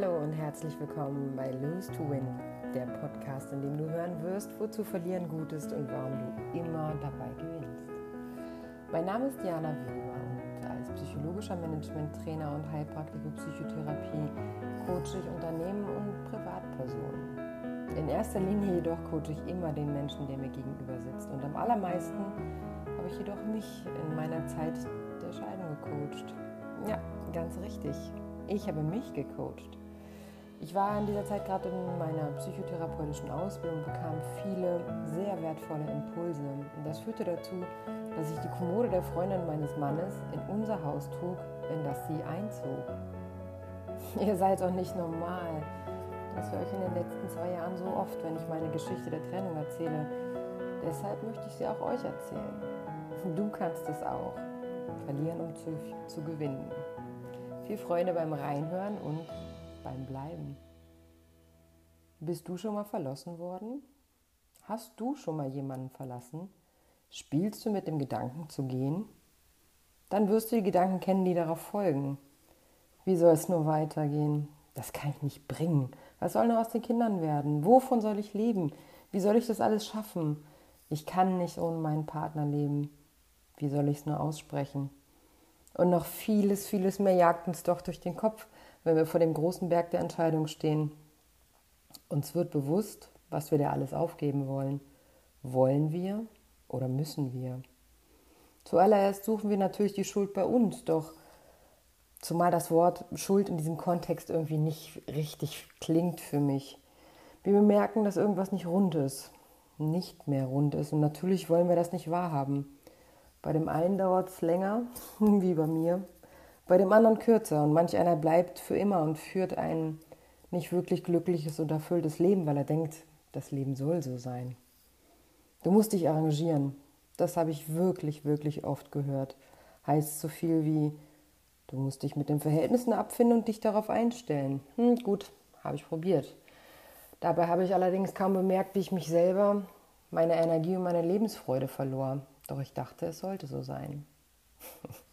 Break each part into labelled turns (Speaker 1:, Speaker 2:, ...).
Speaker 1: Hallo und herzlich willkommen bei Lose to Win, der Podcast, in dem du hören wirst, wozu verlieren gut ist und warum du immer dabei gewinnst. Mein Name ist Diana Weber und als psychologischer Management-Trainer und Heilpraktiker Psychotherapie coache ich Unternehmen und Privatpersonen. In erster Linie jedoch coache ich immer den Menschen, der mir gegenüber sitzt und am allermeisten habe ich jedoch mich in meiner Zeit der Scheidung gecoacht. Ja, ganz richtig. Ich habe mich gecoacht. Ich war in dieser Zeit gerade in meiner psychotherapeutischen Ausbildung und bekam viele sehr wertvolle Impulse. Und das führte dazu, dass ich die Kommode der Freundin meines Mannes in unser Haus trug, in das sie einzog. Ihr seid doch nicht normal. Das höre ich in den letzten zwei Jahren so oft, wenn ich meine Geschichte der Trennung erzähle. Deshalb möchte ich sie auch euch erzählen. Du kannst es auch. Verlieren, um zu, zu gewinnen. Viel Freude beim Reinhören und beim Bleiben. Bist du schon mal verlassen worden? Hast du schon mal jemanden verlassen? Spielst du mit dem Gedanken zu gehen? Dann wirst du die Gedanken kennen, die darauf folgen. Wie soll es nur weitergehen? Das kann ich nicht bringen. Was soll nur aus den Kindern werden? Wovon soll ich leben? Wie soll ich das alles schaffen? Ich kann nicht ohne meinen Partner leben. Wie soll ich es nur aussprechen? Und noch vieles, vieles mehr jagt uns doch durch den Kopf, wenn wir vor dem großen Berg der Entscheidung stehen. Uns wird bewusst, was wir da alles aufgeben wollen. Wollen wir oder müssen wir? Zuallererst suchen wir natürlich die Schuld bei uns, doch zumal das Wort Schuld in diesem Kontext irgendwie nicht richtig klingt für mich. Wir bemerken, dass irgendwas nicht rund ist, nicht mehr rund ist und natürlich wollen wir das nicht wahrhaben. Bei dem einen dauert es länger, wie bei mir, bei dem anderen kürzer und manch einer bleibt für immer und führt ein nicht wirklich glückliches und erfülltes Leben, weil er denkt, das Leben soll so sein. Du musst dich arrangieren. Das habe ich wirklich, wirklich oft gehört. Heißt so viel wie, du musst dich mit den Verhältnissen abfinden und dich darauf einstellen. Hm, gut, habe ich probiert. Dabei habe ich allerdings kaum bemerkt, wie ich mich selber, meine Energie und meine Lebensfreude verlor. Doch ich dachte, es sollte so sein.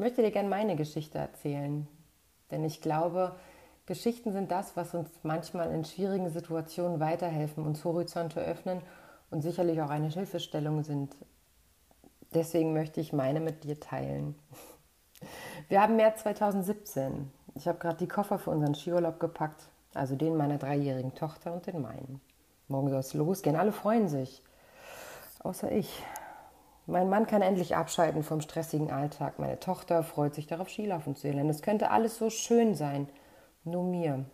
Speaker 1: Ich möchte dir gerne meine Geschichte erzählen, denn ich glaube, Geschichten sind das, was uns manchmal in schwierigen Situationen weiterhelfen, uns Horizonte öffnen und sicherlich auch eine Hilfestellung sind. Deswegen möchte ich meine mit dir teilen. Wir haben März 2017. Ich habe gerade die Koffer für unseren Skiurlaub gepackt, also den meiner dreijährigen Tochter und den meinen. Morgen soll es losgehen, alle freuen sich, außer ich. Mein Mann kann endlich abschalten vom stressigen Alltag. Meine Tochter freut sich darauf, Skilaufen zu lernen. Es könnte alles so schön sein. Nur mir.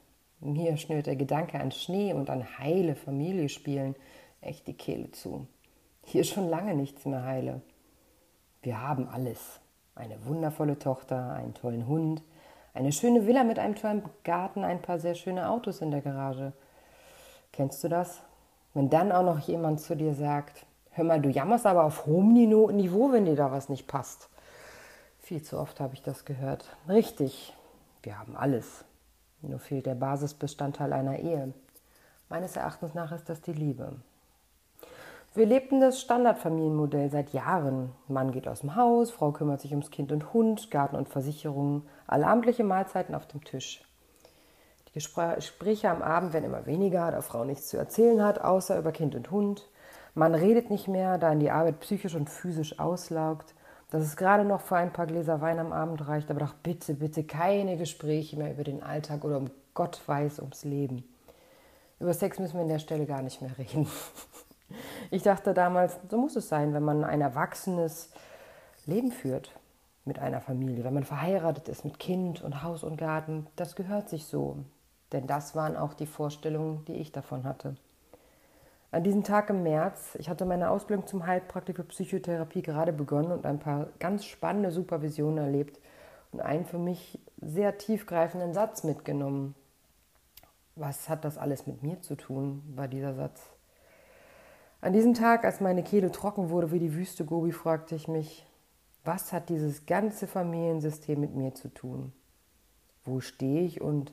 Speaker 1: Mir schnürt der Gedanke an Schnee und an heile Familie spielen echt die Kehle zu. Hier schon lange nichts mehr heile. Wir haben alles. Eine wundervolle Tochter, einen tollen Hund, eine schöne Villa mit einem tollen Garten, ein paar sehr schöne Autos in der Garage. Kennst du das? Wenn dann auch noch jemand zu dir sagt, Hör mal, du jammerst aber auf hohem Niveau, wenn dir da was nicht passt. Viel zu oft habe ich das gehört. Richtig, wir haben alles. Nur fehlt der Basisbestandteil einer Ehe. Meines Erachtens nach ist das die Liebe. Wir lebten das Standardfamilienmodell seit Jahren. Mann geht aus dem Haus, Frau kümmert sich ums Kind und Hund, Garten und Versicherungen, allabendliche Mahlzeiten auf dem Tisch. Die Gespräche am Abend werden immer weniger, da Frau nichts zu erzählen hat, außer über Kind und Hund. Man redet nicht mehr, da in die Arbeit psychisch und physisch auslaugt, dass es gerade noch für ein paar Gläser Wein am Abend reicht, aber doch bitte, bitte keine Gespräche mehr über den Alltag oder um Gott weiß ums Leben. Über Sex müssen wir an der Stelle gar nicht mehr reden. Ich dachte damals, so muss es sein, wenn man ein erwachsenes Leben führt mit einer Familie, wenn man verheiratet ist mit Kind und Haus und Garten. Das gehört sich so. Denn das waren auch die Vorstellungen, die ich davon hatte. An diesem Tag im März, ich hatte meine Ausbildung zum Heilpraktiker Psychotherapie gerade begonnen und ein paar ganz spannende Supervisionen erlebt und einen für mich sehr tiefgreifenden Satz mitgenommen. Was hat das alles mit mir zu tun, war dieser Satz. An diesem Tag, als meine Kehle trocken wurde wie die Wüste Gobi, fragte ich mich, was hat dieses ganze Familiensystem mit mir zu tun? Wo stehe ich und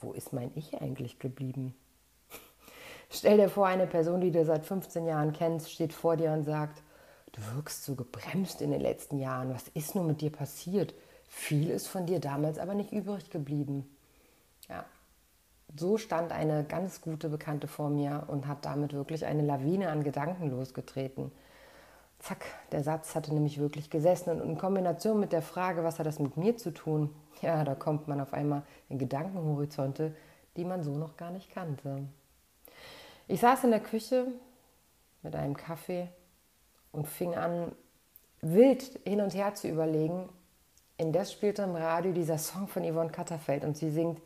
Speaker 1: wo ist mein Ich eigentlich geblieben? Stell dir vor, eine Person, die du seit 15 Jahren kennst, steht vor dir und sagt, du wirkst so gebremst in den letzten Jahren. Was ist nun mit dir passiert? Viel ist von dir damals aber nicht übrig geblieben. Ja, So stand eine ganz gute Bekannte vor mir und hat damit wirklich eine Lawine an Gedanken losgetreten. Zack, der Satz hatte nämlich wirklich gesessen und in Kombination mit der Frage, was hat das mit mir zu tun, ja, da kommt man auf einmal in Gedankenhorizonte, die man so noch gar nicht kannte. Ich saß in der Küche mit einem Kaffee und fing an, wild hin und her zu überlegen. Indes spielte im Radio dieser Song von Yvonne Katterfeld und sie singt,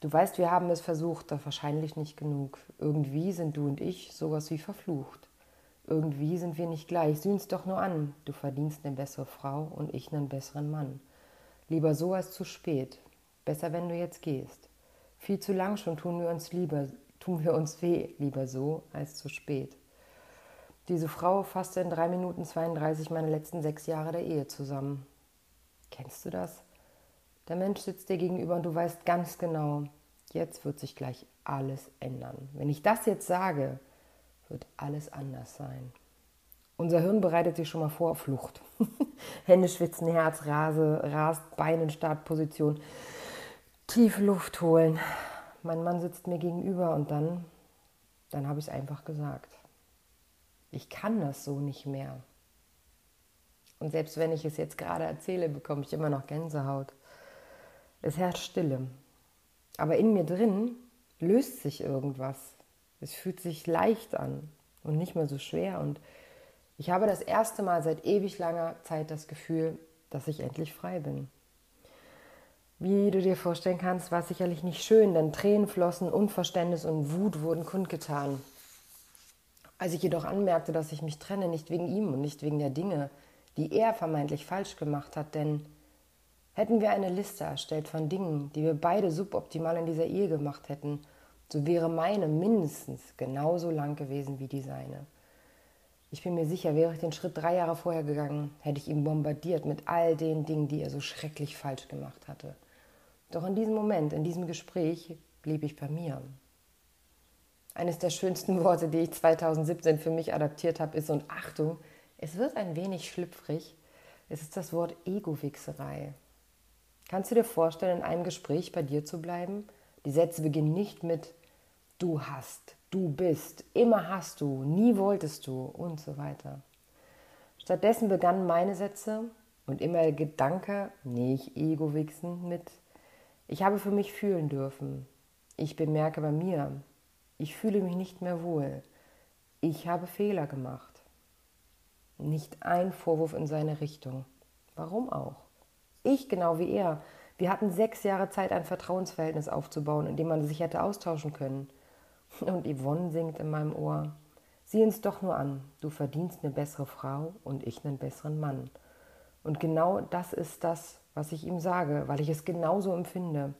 Speaker 1: du weißt, wir haben es versucht, doch wahrscheinlich nicht genug. Irgendwie sind du und ich sowas wie verflucht. Irgendwie sind wir nicht gleich, sieh's doch nur an. Du verdienst eine bessere Frau und ich einen besseren Mann. Lieber so als zu spät. Besser, wenn du jetzt gehst. Viel zu lang schon tun wir uns lieber, tun wir uns weh, lieber so als zu spät. Diese Frau fasste in 3 Minuten 32 meine letzten sechs Jahre der Ehe zusammen. Kennst du das? Der Mensch sitzt dir gegenüber und du weißt ganz genau, jetzt wird sich gleich alles ändern. Wenn ich das jetzt sage, wird alles anders sein. Unser Hirn bereitet sich schon mal vor auf Flucht. Hände schwitzen, Herz rase, rast, Beine in Startposition, tief Luft holen. Mein Mann sitzt mir gegenüber und dann, dann habe ich es einfach gesagt ich kann das so nicht mehr. Und selbst wenn ich es jetzt gerade erzähle, bekomme ich immer noch Gänsehaut. Es herrscht Stille. Aber in mir drin löst sich irgendwas. Es fühlt sich leicht an und nicht mehr so schwer. Und ich habe das erste Mal seit ewig langer Zeit das Gefühl, dass ich endlich frei bin. Wie du dir vorstellen kannst, war es sicherlich nicht schön, denn Tränen flossen, Unverständnis und Wut wurden kundgetan. Als ich jedoch anmerkte, dass ich mich trenne, nicht wegen ihm und nicht wegen der Dinge, die er vermeintlich falsch gemacht hat, denn hätten wir eine Liste erstellt von Dingen, die wir beide suboptimal in dieser Ehe gemacht hätten, so wäre meine mindestens genauso lang gewesen wie die seine. Ich bin mir sicher, wäre ich den Schritt drei Jahre vorher gegangen, hätte ich ihn bombardiert mit all den Dingen, die er so schrecklich falsch gemacht hatte. Doch in diesem Moment, in diesem Gespräch, blieb ich bei mir. Eines der schönsten Worte, die ich 2017 für mich adaptiert habe, ist, und Achtung, es wird ein wenig schlüpfrig, es ist das Wort Ego-Wichserei. Kannst du dir vorstellen, in einem Gespräch bei dir zu bleiben? Die Sätze beginnen nicht mit du hast, du bist, immer hast du, nie wolltest du und so weiter. Stattdessen begannen meine Sätze und immer der Gedanke, nicht Ego-Wichsen, mit ich habe für mich fühlen dürfen. Ich bemerke bei mir, ich fühle mich nicht mehr wohl. Ich habe Fehler gemacht. Nicht ein Vorwurf in seine Richtung. Warum auch? Ich genau wie er. Wir hatten sechs Jahre Zeit, ein Vertrauensverhältnis aufzubauen, in dem man sich hätte austauschen können. Und Yvonne singt in meinem Ohr. Sieh uns doch nur an. Du verdienst eine bessere Frau und ich einen besseren Mann. Und genau das ist das, was ich ihm sage, weil ich es genauso empfinde.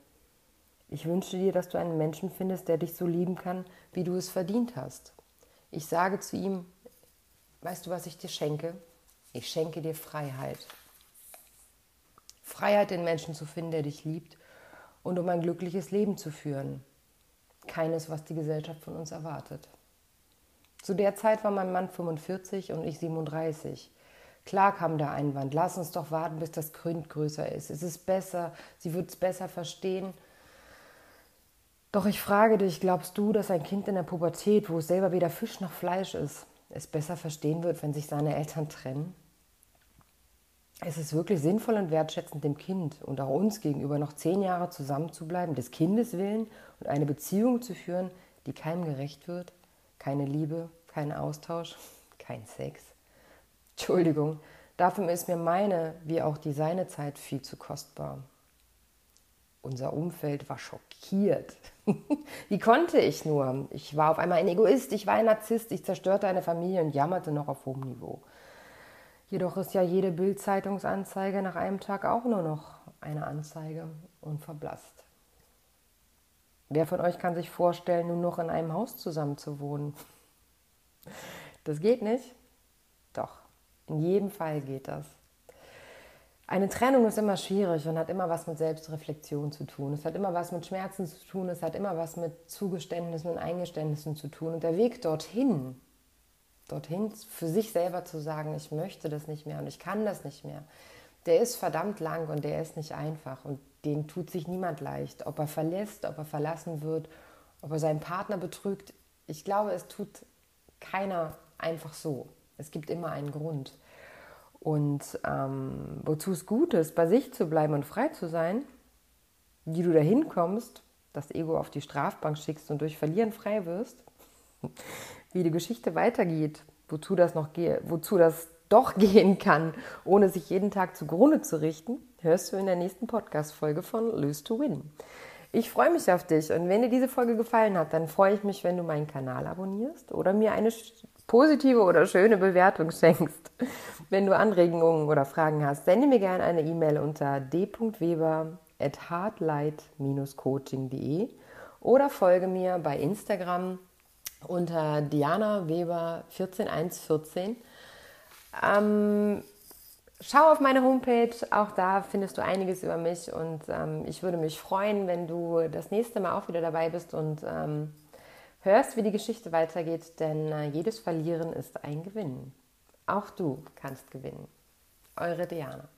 Speaker 1: Ich wünsche dir, dass du einen Menschen findest, der dich so lieben kann, wie du es verdient hast. Ich sage zu ihm, weißt du, was ich dir schenke? Ich schenke dir Freiheit. Freiheit, den Menschen zu finden, der dich liebt und um ein glückliches Leben zu führen. Keines, was die Gesellschaft von uns erwartet. Zu der Zeit war mein Mann 45 und ich 37. Klar kam der Einwand, lass uns doch warten, bis das Kind größer ist. Es ist besser, sie wird es besser verstehen doch ich frage dich, glaubst du, dass ein Kind in der Pubertät, wo es selber weder Fisch noch Fleisch ist, es besser verstehen wird, wenn sich seine Eltern trennen? Es ist wirklich sinnvoll und wertschätzend, dem Kind und auch uns gegenüber noch zehn Jahre zusammenzubleiben, des Kindes willen und eine Beziehung zu führen, die keinem gerecht wird? Keine Liebe, kein Austausch, kein Sex. Entschuldigung, dafür ist mir meine wie auch die seine Zeit viel zu kostbar. Unser Umfeld war schockiert. Wie konnte ich nur? Ich war auf einmal ein Egoist, ich war ein Narzisst, ich zerstörte eine Familie und jammerte noch auf hohem Niveau. Jedoch ist ja jede Bildzeitungsanzeige nach einem Tag auch nur noch eine Anzeige und verblasst. Wer von euch kann sich vorstellen, nur noch in einem Haus zusammen zu wohnen? Das geht nicht? In jedem Fall geht das. Eine Trennung ist immer schwierig und hat immer was mit Selbstreflexion zu tun. Es hat immer was mit Schmerzen zu tun. Es hat immer was mit Zugeständnissen und Eingeständnissen zu tun. Und der Weg dorthin, dorthin für sich selber zu sagen, ich möchte das nicht mehr und ich kann das nicht mehr, der ist verdammt lang und der ist nicht einfach und den tut sich niemand leicht. Ob er verlässt, ob er verlassen wird, ob er seinen Partner betrügt. Ich glaube, es tut keiner einfach so. Es gibt immer einen Grund. Und ähm, wozu es gut ist, bei sich zu bleiben und frei zu sein, wie du dahin kommst, das Ego auf die Strafbank schickst und durch Verlieren frei wirst, wie die Geschichte weitergeht, wozu das noch gehe, wozu das doch gehen kann, ohne sich jeden Tag zugrunde zu richten, hörst du in der nächsten Podcast-Folge von Lose to Win. Ich freue mich auf dich und wenn dir diese Folge gefallen hat, dann freue ich mich, wenn du meinen Kanal abonnierst oder mir eine positive oder schöne Bewertung schenkst. Wenn du Anregungen oder Fragen hast, sende mir gerne eine E-Mail unter d.weber@hardlight-coaching.de oder folge mir bei Instagram unter Diana Weber 14114 ähm, schau auf meine Homepage, auch da findest du einiges über mich und ähm, ich würde mich freuen, wenn du das nächste Mal auch wieder dabei bist und ähm, hörst, wie die Geschichte weitergeht, denn äh, jedes Verlieren ist ein Gewinn. Auch du kannst gewinnen. Eure Diana.